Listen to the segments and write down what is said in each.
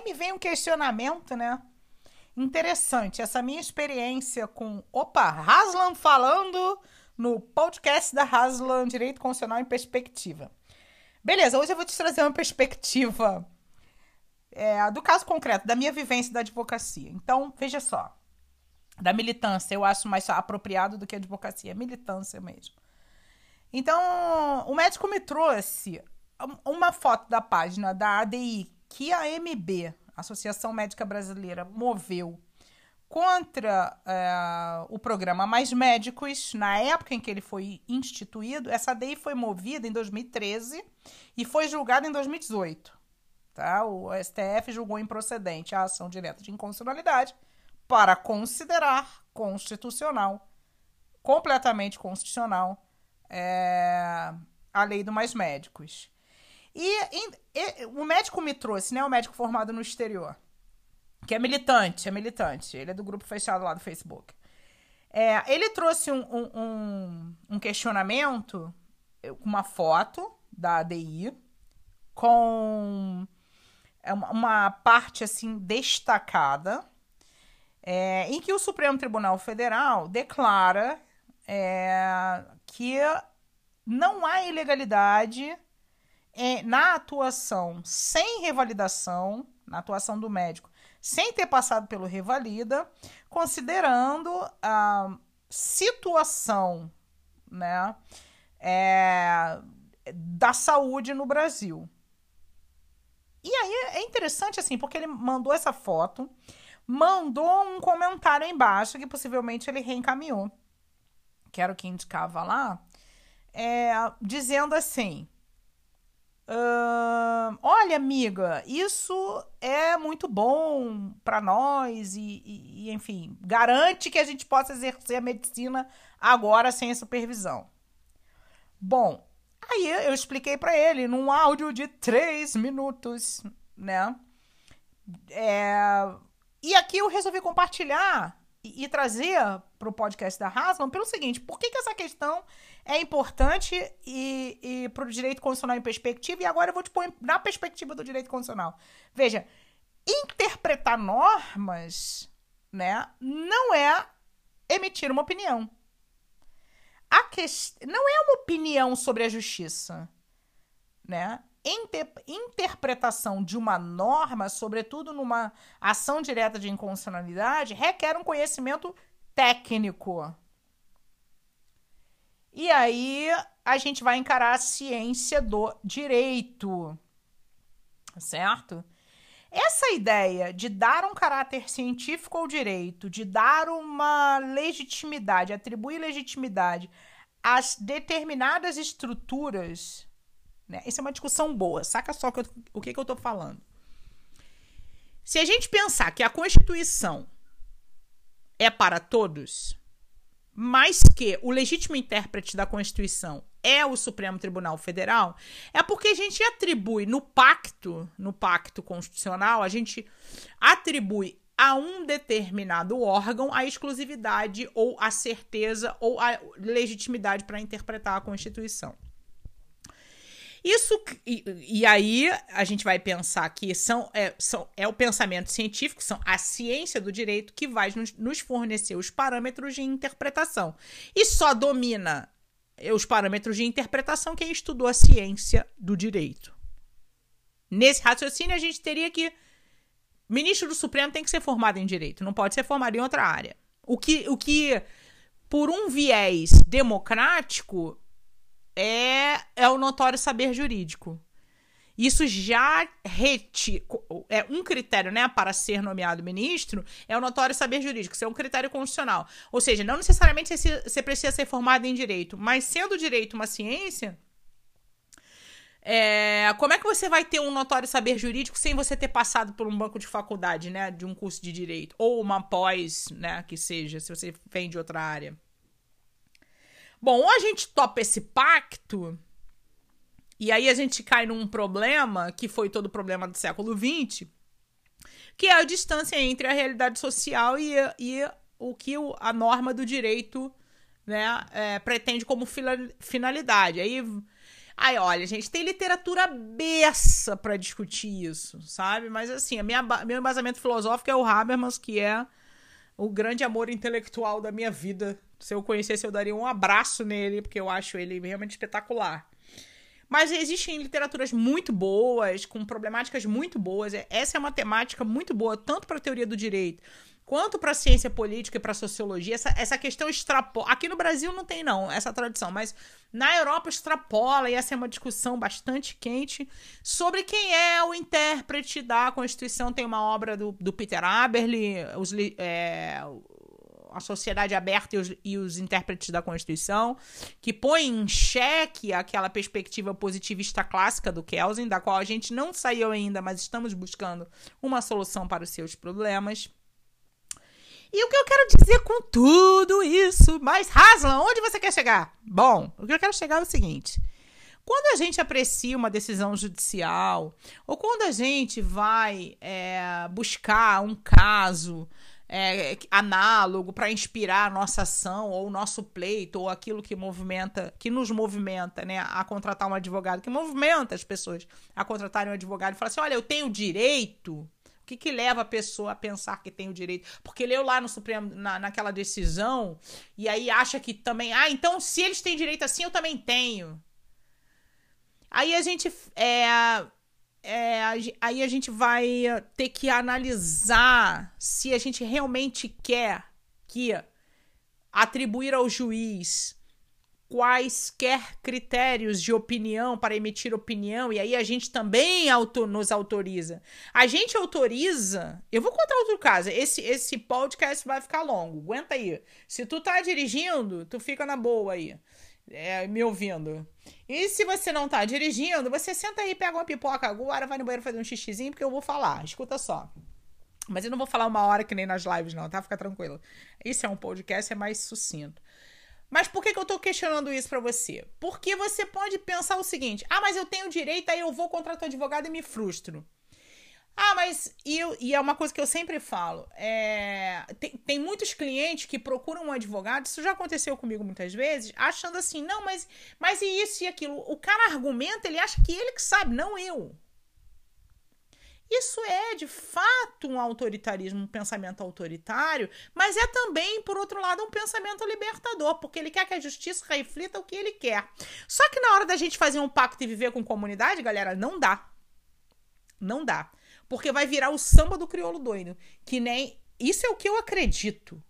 Aí me vem um questionamento, né? Interessante, essa minha experiência com. Opa, Haslam falando no podcast da Haslam Direito Constitucional em Perspectiva. Beleza, hoje eu vou te trazer uma perspectiva é, do caso concreto, da minha vivência da advocacia. Então, veja só. Da militância, eu acho mais apropriado do que advocacia, militância mesmo. Então, o médico me trouxe uma foto da página da ADI que a MB, Associação Médica Brasileira, moveu contra é, o programa Mais Médicos, na época em que ele foi instituído. Essa ADI foi movida em 2013 e foi julgada em 2018. Tá? O STF julgou improcedente a ação direta de inconstitucionalidade para considerar constitucional, completamente constitucional, é, a lei do Mais Médicos. E, e, o médico me trouxe, né? O médico formado no exterior, que é militante, é militante. Ele é do grupo fechado lá do Facebook. É, ele trouxe um, um, um, questionamento com uma foto da ADI com é uma parte assim destacada é, em que o Supremo Tribunal Federal declara é, que não há ilegalidade na atuação sem revalidação, na atuação do médico, sem ter passado pelo revalida, considerando a situação né, é, da saúde no Brasil. E aí é interessante assim, porque ele mandou essa foto, mandou um comentário embaixo que possivelmente ele reencaminhou, que era o que indicava lá, é, dizendo assim: Uh, olha, amiga, isso é muito bom para nós e, e, enfim, garante que a gente possa exercer a medicina agora sem supervisão. Bom, aí eu expliquei para ele num áudio de três minutos, né? É, e aqui eu resolvi compartilhar e, trazer para o podcast da Haslam pelo seguinte: por que, que essa questão é importante e, e para o direito constitucional em perspectiva? E agora eu vou te pôr na perspectiva do direito constitucional. Veja, interpretar normas né, não é emitir uma opinião. A que... Não é uma opinião sobre a justiça. Né? Inter interpretação de uma norma, sobretudo numa ação direta de inconstitucionalidade, requer um conhecimento técnico. E aí a gente vai encarar a ciência do direito, certo? Essa ideia de dar um caráter científico ao direito, de dar uma legitimidade, atribuir legitimidade às determinadas estruturas né? Isso é uma discussão boa. Saca só que eu, o que, que eu estou falando. Se a gente pensar que a Constituição é para todos, mas que o legítimo intérprete da Constituição é o Supremo Tribunal Federal, é porque a gente atribui no pacto, no pacto constitucional, a gente atribui a um determinado órgão a exclusividade ou a certeza ou a legitimidade para interpretar a Constituição. Isso e, e, aí a gente vai pensar que são é, são, é o pensamento científico, são a ciência do direito que vai nos, nos fornecer os parâmetros de interpretação. E só domina os parâmetros de interpretação quem estudou a ciência do direito. Nesse raciocínio, a gente teria que. Ministro do Supremo tem que ser formado em direito, não pode ser formado em outra área. O que, o que por um viés democrático, é, é o notório saber jurídico. Isso já reti é um critério, né, para ser nomeado ministro, é o notório saber jurídico, isso é um critério constitucional. Ou seja, não necessariamente você precisa ser formado em direito, mas sendo direito uma ciência, é, como é que você vai ter um notório saber jurídico sem você ter passado por um banco de faculdade, né, de um curso de direito ou uma pós, né, que seja, se você vem de outra área? Bom, ou a gente topa esse pacto, e aí a gente cai num problema, que foi todo o problema do século XX, que é a distância entre a realidade social e, e o que a norma do direito né, é, pretende como finalidade. Aí Aí, olha, gente, tem literatura beça para discutir isso, sabe? Mas assim, a minha, meu embasamento filosófico é o Habermas, que é o grande amor intelectual da minha vida. Se eu conhecesse, eu daria um abraço nele, porque eu acho ele realmente espetacular. Mas existem literaturas muito boas, com problemáticas muito boas. Essa é uma temática muito boa, tanto para a teoria do direito quanto para ciência política e para sociologia, essa, essa questão extrapola. Aqui no Brasil não tem, não, essa tradição, mas na Europa extrapola, e essa é uma discussão bastante quente sobre quem é o intérprete da Constituição. Tem uma obra do, do Peter Aberle, os, é, a Sociedade Aberta e os, e os, Intérpretes da Constituição, que põe em xeque aquela perspectiva positivista clássica do Kelsen, da qual a gente não saiu ainda, mas estamos buscando uma solução para os seus problemas. E o que eu quero dizer com tudo isso? Mas, Haslam, onde você quer chegar? Bom, o que eu quero chegar é o seguinte. Quando a gente aprecia uma decisão judicial, ou quando a gente vai é, buscar um caso é, análogo para inspirar a nossa ação, ou o nosso pleito, ou aquilo que movimenta, que nos movimenta, né, a contratar um advogado, que movimenta as pessoas a contratarem um advogado e falar assim: olha, eu tenho direito que, que leva a pessoa a pensar que tem o direito? Porque leu lá no Supremo, na, naquela decisão, e aí acha que também. Ah, então se eles têm direito assim, eu também tenho. Aí a gente. É, é, aí a gente vai ter que analisar se a gente realmente quer que atribuir ao juiz quaisquer critérios de opinião para emitir opinião, e aí a gente também auto, nos autoriza. A gente autoriza. Eu vou contar outro caso. Esse, esse podcast vai ficar longo. Aguenta aí. Se tu tá dirigindo, tu fica na boa aí. É, me ouvindo. E se você não tá dirigindo, você senta aí, pega uma pipoca agora, vai no banheiro fazer um xixizinho, porque eu vou falar. Escuta só. Mas eu não vou falar uma hora que nem nas lives, não, tá? Fica tranquilo. Isso é um podcast, é mais sucinto. Mas por que, que eu tô questionando isso para você? Porque você pode pensar o seguinte: ah, mas eu tenho direito, aí eu vou contratar advogado e me frustro. Mas e, e, é uma coisa que eu sempre falo: é, tem, tem, muitos clientes que procuram um advogado, isso já aconteceu comigo muitas vezes, achando assim, não, mas, mas e isso e aquilo. O cara argumenta, ele acha que ele que sabe, não eu. Isso é, de fato, um autoritarismo, um pensamento autoritário, mas é também, por outro lado, um pensamento libertador, porque ele quer que a justiça reflita o que ele quer. Só que na hora da gente fazer um pacto e viver com comunidade, galera, não dá. Não dá. Porque vai virar o samba do crioulo doido. Que nem. Isso é o que eu acredito.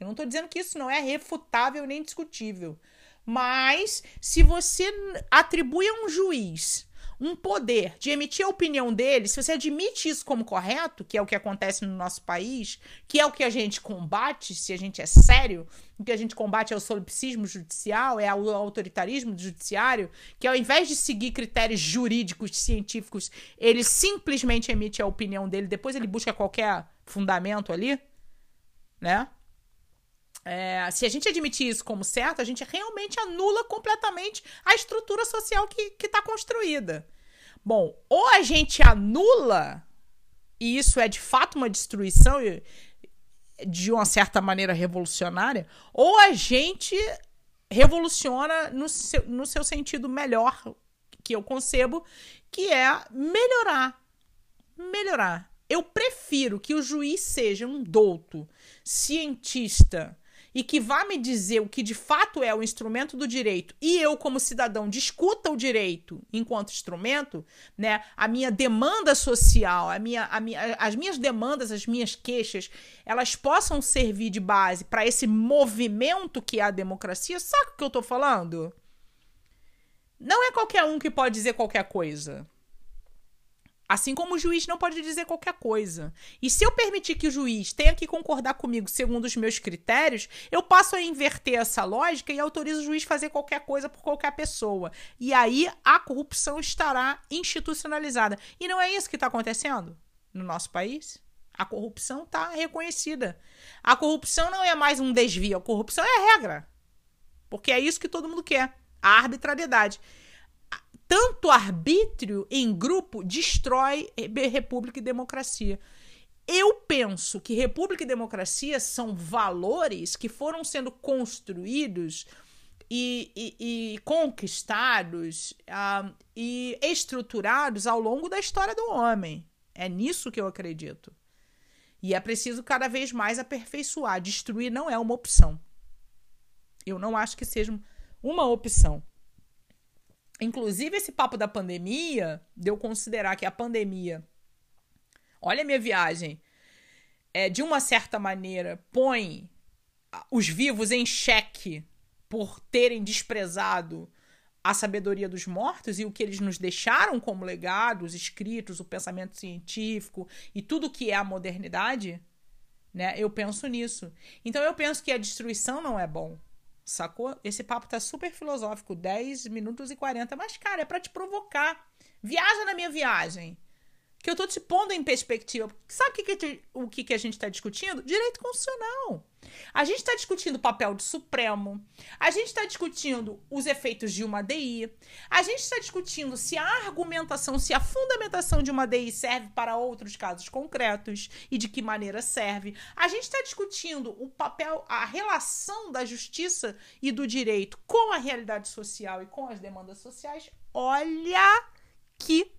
Eu não estou dizendo que isso não é refutável nem discutível. Mas se você atribui a um juiz um poder de emitir a opinião dele, se você admite isso como correto, que é o que acontece no nosso país, que é o que a gente combate, se a gente é sério, o que a gente combate é o solipsismo judicial, é o autoritarismo judiciário, que ao invés de seguir critérios jurídicos, científicos, ele simplesmente emite a opinião dele, depois ele busca qualquer fundamento ali, né? É, se a gente admitir isso como certo, a gente realmente anula completamente a estrutura social que está construída. Bom, ou a gente anula, e isso é de fato uma destruição de uma certa maneira revolucionária, ou a gente revoluciona no seu, no seu sentido melhor que eu concebo, que é melhorar. Melhorar. Eu prefiro que o juiz seja um douto, cientista, e que vá me dizer o que de fato é o instrumento do direito e eu, como cidadão, discuta o direito enquanto instrumento, né? A minha demanda social, a minha, a minha, as minhas demandas, as minhas queixas, elas possam servir de base para esse movimento que é a democracia. Sabe o que eu tô falando? Não é qualquer um que pode dizer qualquer coisa. Assim como o juiz não pode dizer qualquer coisa. E se eu permitir que o juiz tenha que concordar comigo segundo os meus critérios, eu passo a inverter essa lógica e autorizo o juiz a fazer qualquer coisa por qualquer pessoa. E aí a corrupção estará institucionalizada. E não é isso que está acontecendo no nosso país? A corrupção está reconhecida. A corrupção não é mais um desvio, a corrupção é a regra. Porque é isso que todo mundo quer: a arbitrariedade tanto arbítrio em grupo destrói república e democracia. Eu penso que república e democracia são valores que foram sendo construídos e, e, e conquistados uh, e estruturados ao longo da história do homem. É nisso que eu acredito. E é preciso cada vez mais aperfeiçoar. Destruir não é uma opção. Eu não acho que seja uma opção. Inclusive, esse papo da pandemia, de eu considerar que a pandemia. Olha a minha viagem. É, de uma certa maneira, põe os vivos em xeque por terem desprezado a sabedoria dos mortos e o que eles nos deixaram como legado, os escritos, o pensamento científico e tudo que é a modernidade, né? Eu penso nisso. Então eu penso que a destruição não é bom. Sacou? Esse papo tá super filosófico, 10 minutos e 40, mas cara, é para te provocar. Viaja na minha viagem que eu tô te pondo em perspectiva. Sabe o que, que, o que, que a gente está discutindo? Direito constitucional. A gente está discutindo o papel do Supremo, a gente está discutindo os efeitos de uma DI, a gente está discutindo se a argumentação, se a fundamentação de uma DI serve para outros casos concretos e de que maneira serve. A gente está discutindo o papel, a relação da justiça e do direito com a realidade social e com as demandas sociais. Olha que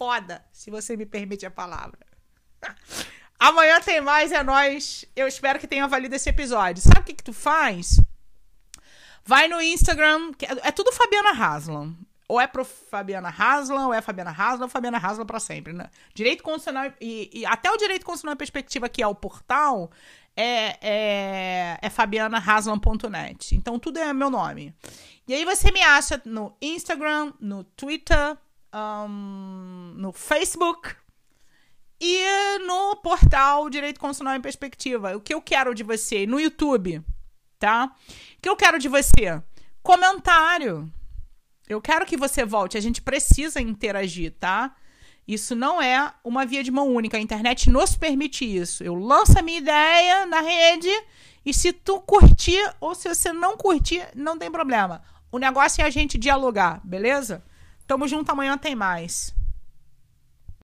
foda, se você me permite a palavra. Amanhã tem mais, é nós. Eu espero que tenha valido esse episódio. Sabe o que, que tu faz? Vai no Instagram, é, é tudo Fabiana Haslam. Ou é pro Fabiana Haslam, ou é Fabiana Haslam, ou Fabiana Haslam para sempre, né? Direito Constitucional e, e, até o Direito Constitucional em Perspectiva, que é o portal, é, é, é fabianahaslam.net. Então tudo é meu nome. E aí você me acha no Instagram, no Twitter, um, no Facebook e no portal Direito Constitucional em Perspectiva. O que eu quero de você no YouTube, tá? O que eu quero de você? Comentário. Eu quero que você volte. A gente precisa interagir, tá? Isso não é uma via de mão única. A internet nos permite isso. Eu lanço a minha ideia na rede e se tu curtir ou se você não curtir, não tem problema. O negócio é a gente dialogar, beleza? Tamo junto, amanhã tem mais.